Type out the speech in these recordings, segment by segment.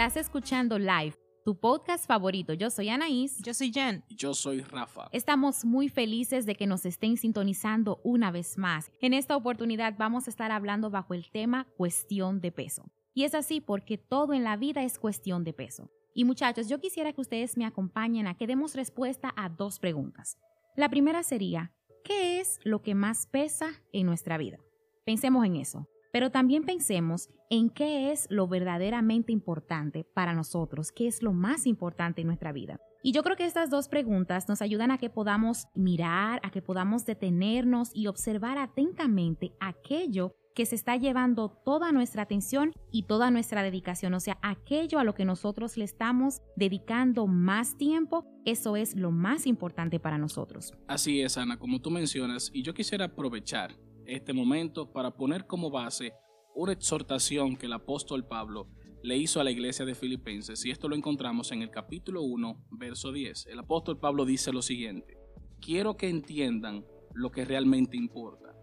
Estás escuchando Live, tu podcast favorito. Yo soy Anaís. Yo soy Jen. Y yo soy Rafa. Estamos muy felices de que nos estén sintonizando una vez más. En esta oportunidad vamos a estar hablando bajo el tema cuestión de peso. Y es así porque todo en la vida es cuestión de peso. Y muchachos, yo quisiera que ustedes me acompañen a que demos respuesta a dos preguntas. La primera sería, ¿qué es lo que más pesa en nuestra vida? Pensemos en eso. Pero también pensemos en qué es lo verdaderamente importante para nosotros, qué es lo más importante en nuestra vida. Y yo creo que estas dos preguntas nos ayudan a que podamos mirar, a que podamos detenernos y observar atentamente aquello que se está llevando toda nuestra atención y toda nuestra dedicación, o sea, aquello a lo que nosotros le estamos dedicando más tiempo, eso es lo más importante para nosotros. Así es, Ana, como tú mencionas, y yo quisiera aprovechar este momento para poner como base una exhortación que el apóstol Pablo le hizo a la iglesia de Filipenses, y esto lo encontramos en el capítulo 1, verso 10. El apóstol Pablo dice lo siguiente, quiero que entiendan lo que realmente importa,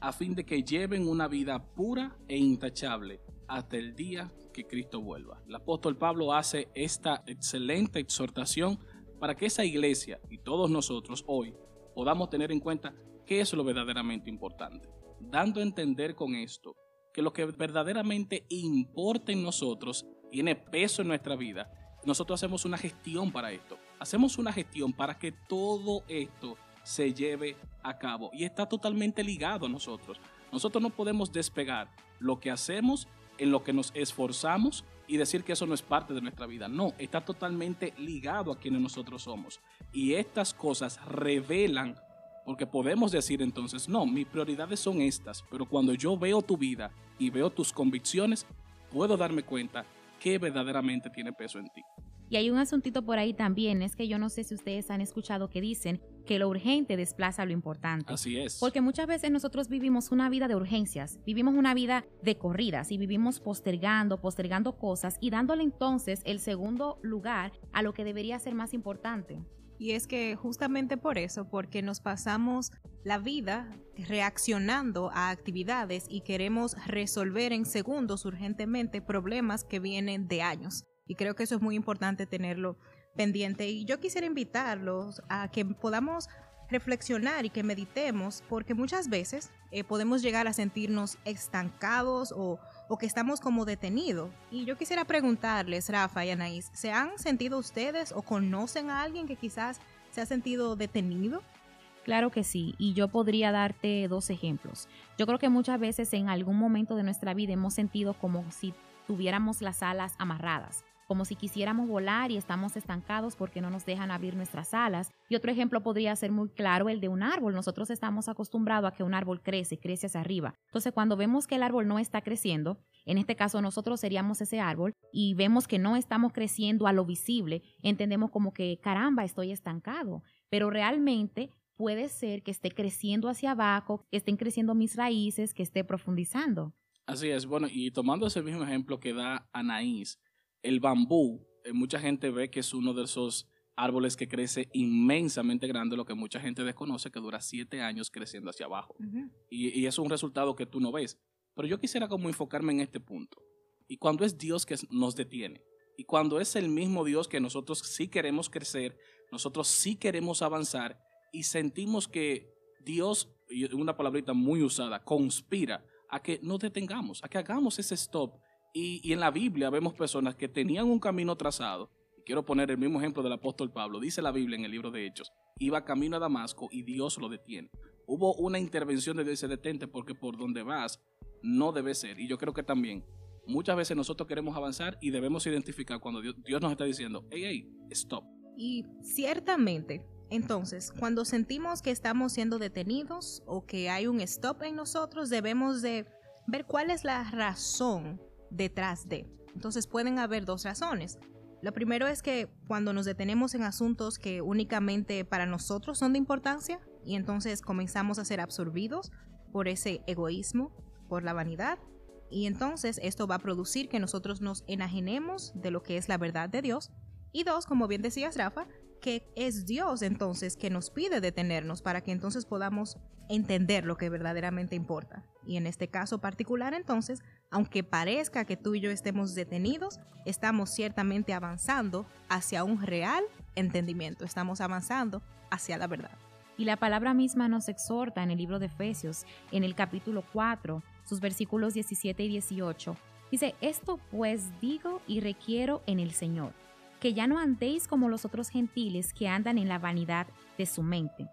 a fin de que lleven una vida pura e intachable hasta el día que Cristo vuelva. El apóstol Pablo hace esta excelente exhortación para que esa iglesia y todos nosotros hoy podamos tener en cuenta qué es lo verdaderamente importante, dando a entender con esto que lo que verdaderamente importa en nosotros tiene peso en nuestra vida. Nosotros hacemos una gestión para esto. Hacemos una gestión para que todo esto se lleve a cabo y está totalmente ligado a nosotros. Nosotros no podemos despegar lo que hacemos en lo que nos esforzamos y decir que eso no es parte de nuestra vida. No, está totalmente ligado a quienes nosotros somos. Y estas cosas revelan porque podemos decir entonces, no, mis prioridades son estas, pero cuando yo veo tu vida y veo tus convicciones, puedo darme cuenta que verdaderamente tiene peso en ti. Y hay un asuntito por ahí también, es que yo no sé si ustedes han escuchado que dicen que lo urgente desplaza lo importante. Así es. Porque muchas veces nosotros vivimos una vida de urgencias, vivimos una vida de corridas y vivimos postergando, postergando cosas y dándole entonces el segundo lugar a lo que debería ser más importante. Y es que justamente por eso, porque nos pasamos la vida reaccionando a actividades y queremos resolver en segundos urgentemente problemas que vienen de años. Y creo que eso es muy importante tenerlo pendiente. Y yo quisiera invitarlos a que podamos reflexionar y que meditemos, porque muchas veces eh, podemos llegar a sentirnos estancados o, o, que estamos como detenidos. Y yo quisiera preguntarles, Rafa y Anaís, ¿se han sentido ustedes o conocen a alguien que quizás se ha sentido detenido? Claro que sí, y yo podría darte dos ejemplos. Yo creo que muchas veces en algún momento de nuestra vida hemos sentido como si tuviéramos las alas amarradas como si quisiéramos volar y estamos estancados porque no nos dejan abrir nuestras alas. Y otro ejemplo podría ser muy claro el de un árbol. Nosotros estamos acostumbrados a que un árbol crece, crece hacia arriba. Entonces cuando vemos que el árbol no está creciendo, en este caso nosotros seríamos ese árbol y vemos que no estamos creciendo a lo visible, entendemos como que caramba, estoy estancado. Pero realmente puede ser que esté creciendo hacia abajo, estén creciendo mis raíces, que esté profundizando. Así es, bueno, y tomando ese mismo ejemplo que da Anaís, el bambú, eh, mucha gente ve que es uno de esos árboles que crece inmensamente grande, lo que mucha gente desconoce, que dura siete años creciendo hacia abajo. y, y, es un resultado que tú no ves. Pero yo quisiera como enfocarme en este punto. Y cuando es Dios que nos detiene, y cuando es el mismo Dios que nosotros sí queremos crecer, nosotros sí queremos avanzar, y sentimos que Dios, una palabrita muy usada, conspira a que nos detengamos, a que hagamos ese stop y, en la Biblia vemos personas que tenían un camino trazado. Y quiero poner el mismo ejemplo del apóstol Pablo. Dice la Biblia en el libro de Hechos. Iba camino a Damasco y Dios lo detiene. Hubo una intervención de Dios, dice detente porque por donde vas no debe ser. Y yo creo que también muchas veces nosotros queremos avanzar y debemos identificar cuando Dios, Dios nos está diciendo, hey, hey, stop. Y ciertamente, entonces, cuando sentimos que estamos siendo detenidos o que hay un stop en nosotros, debemos de ver cuál es la razón detrás de. Entonces pueden haber dos razones. Lo primero es que cuando nos detenemos en asuntos que únicamente para nosotros son de importancia y entonces comenzamos a ser absorbidos por ese egoísmo, por la vanidad, y entonces esto va a producir que nosotros nos enajenemos de lo que es la verdad de Dios. Y dos, como bien decías Rafa, que es Dios entonces que nos pide detenernos para que entonces podamos entender lo que verdaderamente importa. Y en este caso particular entonces Aunque parezca que tú y yo estemos detenidos, estamos ciertamente avanzando hacia un real entendimiento, estamos avanzando hacia la verdad. Y la palabra misma nos exhorta en el libro de Efesios, en el capítulo 4, sus versículos 17 y 18. Dice, esto pues digo y requiero en el Señor, que ya no andéis como los otros gentiles que andan en la vanidad de su mente,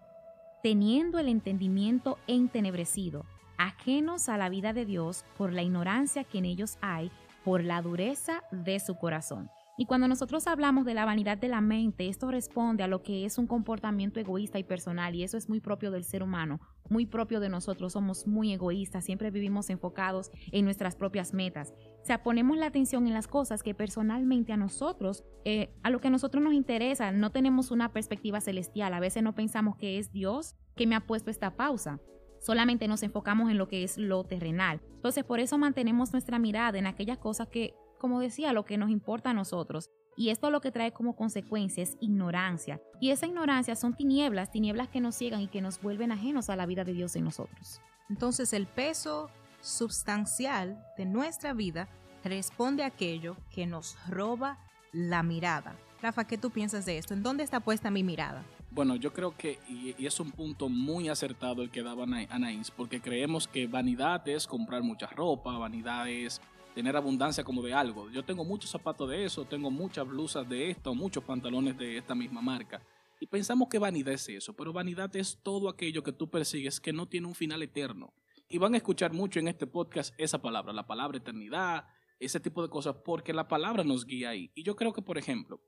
teniendo el entendimiento entenebrecido, ajenos a la vida de Dios por la ignorancia que en ellos hay, por la dureza de su corazón. Y cuando nosotros hablamos de la vanidad de la mente, esto responde a lo que es un comportamiento egoísta y personal, y eso es muy propio del ser humano, muy propio de nosotros. Somos muy egoístas, siempre vivimos enfocados en nuestras propias metas. O sea, ponemos la atención en las cosas que personalmente a nosotros, eh, a lo que a nosotros nos interesa, no tenemos una perspectiva celestial. A veces no pensamos que es Dios que me ha puesto esta pausa solamente nos enfocamos en lo que es lo terrenal. Entonces, por eso mantenemos nuestra mirada en aquellas cosas que como decía, lo que nos importa a nosotros. Y esto lo que trae como consecuencia es ignorancia. Y esa ignorancia son tinieblas, tinieblas que nos ciegan y que nos vuelven ajenos a la vida de Dios en nosotros. Entonces el peso sustancial de nuestra vida responde a aquello que nos roba la mirada. Rafa, ¿qué tú piensas de esto? ¿En dónde está puesta mi mirada? Bueno, yo creo que, y, es un punto muy acertado el que daba Anaís, porque creemos que vanidad es comprar mucha ropa, vanidad es tener abundancia como de algo. Yo tengo muchos zapatos de eso, tengo muchas blusas de esto, muchos pantalones de esta misma marca. Y pensamos que vanidad es eso, pero vanidad es todo aquello que tú persigues que no tiene un final eterno. Y van a escuchar mucho en este podcast esa palabra, la palabra eternidad, ese tipo de cosas, porque la palabra nos guía ahí. Y yo creo que, por ejemplo,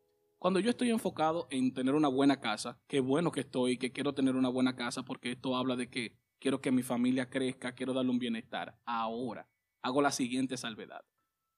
cuando yo estoy enfocado en tener una buena casa, qué bueno que estoy, que quiero tener una buena casa, porque esto habla de que quiero que mi familia crezca, quiero darle un bienestar. Ahora, hago la siguiente salvedad.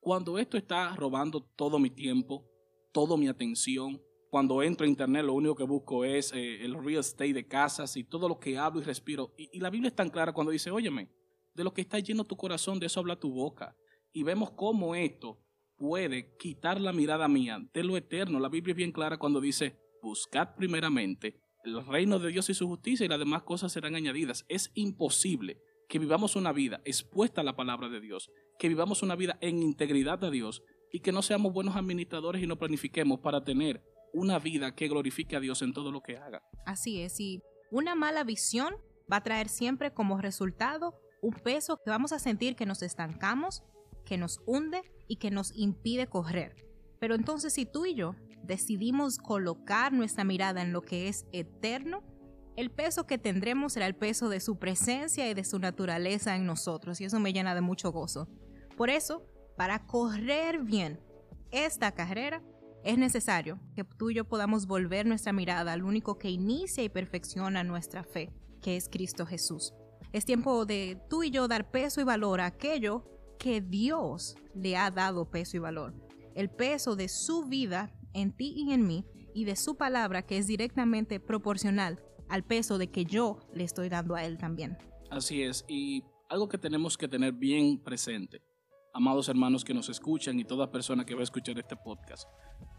Cuando esto está robando todo mi tiempo, toda mi atención, cuando entro a internet lo único que busco es eh, el real estate de casas y todo lo que hablo y respiro. Y, la Biblia es tan clara cuando dice, óyeme, de lo que está lleno tu corazón, de eso habla tu boca. Y vemos cómo esto puede quitar la mirada mía de lo eterno. La Biblia es bien clara cuando dice, buscad primeramente el reino de Dios y su justicia y las demás cosas serán añadidas. Es imposible que vivamos una vida expuesta a la palabra de Dios, que vivamos una vida en integridad a Dios y que no seamos buenos administradores y no planifiquemos para tener una vida que glorifique a Dios en todo lo que haga. Así es, y una mala visión va a traer siempre como resultado un peso que vamos a sentir que nos estancamos, que nos hunde y que nos impide correr. Pero entonces si tú y yo decidimos colocar nuestra mirada en lo que es eterno, el peso que tendremos será el peso de su presencia y de su naturaleza en nosotros, y eso me llena de mucho gozo. Por eso, para correr bien esta carrera, es necesario que tú y yo podamos volver nuestra mirada al único que inicia y perfecciona nuestra fe, que es Cristo Jesús. Es tiempo de tú y yo dar peso y valor a aquello que Dios le ha dado peso y valor. El peso de su vida en ti y en mí y de su palabra que es directamente proporcional al peso de que yo le estoy dando a él también. Así es, y algo que tenemos que tener bien presente, amados hermanos que nos escuchan y toda persona que va a escuchar este podcast,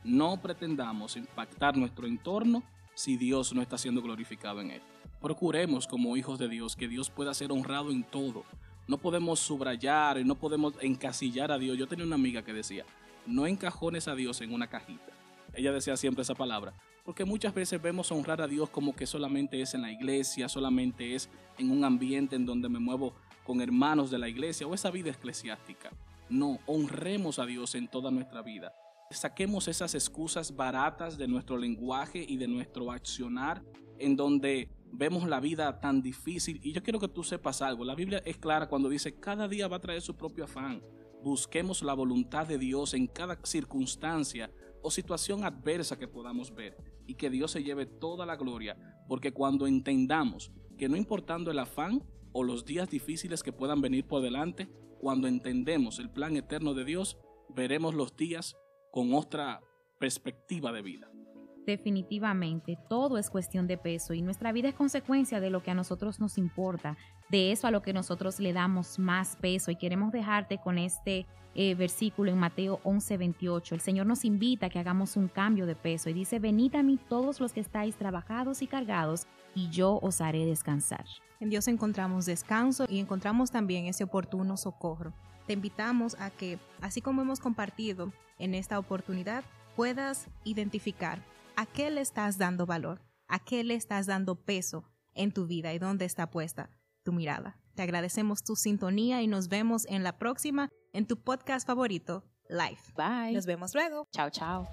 no pretendamos impactar nuestro entorno si Dios no está siendo glorificado en él. Procuremos como hijos de Dios que Dios pueda ser honrado en todo. No podemos subrayar y no podemos encasillar a Dios. Yo tenía una amiga que decía, no encajones a Dios en una cajita. Ella decía siempre esa palabra, porque muchas veces vemos honrar a Dios como que solamente es en la iglesia, solamente es en un ambiente en donde me muevo con hermanos de la iglesia o esa vida eclesiástica. No, honremos a Dios en toda nuestra vida. Saquemos esas excusas baratas de nuestro lenguaje y de nuestro accionar en donde vemos la vida tan difícil. Y yo quiero que tú sepas algo. La Biblia es clara cuando dice, cada día va a traer su propio afán. Busquemos la voluntad de Dios en cada circunstancia o situación adversa que podamos ver y que Dios se lleve toda la gloria, porque cuando entendamos que no importando el afán o los días difíciles que puedan venir por delante, cuando entendemos el plan eterno de Dios, veremos los días con otra perspectiva de vida. Definitivamente, todo es cuestión de peso y nuestra vida es consecuencia de lo que a nosotros nos importa, de eso a lo que nosotros le damos más peso y queremos dejarte con este eh, versículo en Mateo 11, 28. El Señor nos invita a que hagamos un cambio de peso y dice, venid a mí todos los que estáis trabajados y cargados y yo os haré descansar. En Dios encontramos descanso y encontramos también ese oportuno socorro. te invitamos a que, así como hemos compartido en esta oportunidad, puedas identificar a qué le estás dando valor, a qué le estás dando peso en tu vida y dónde está puesta tu mirada. Te agradecemos tu sintonía y nos vemos en la próxima en tu podcast favorito, Life. Bye. Nos vemos luego. Chao, chao.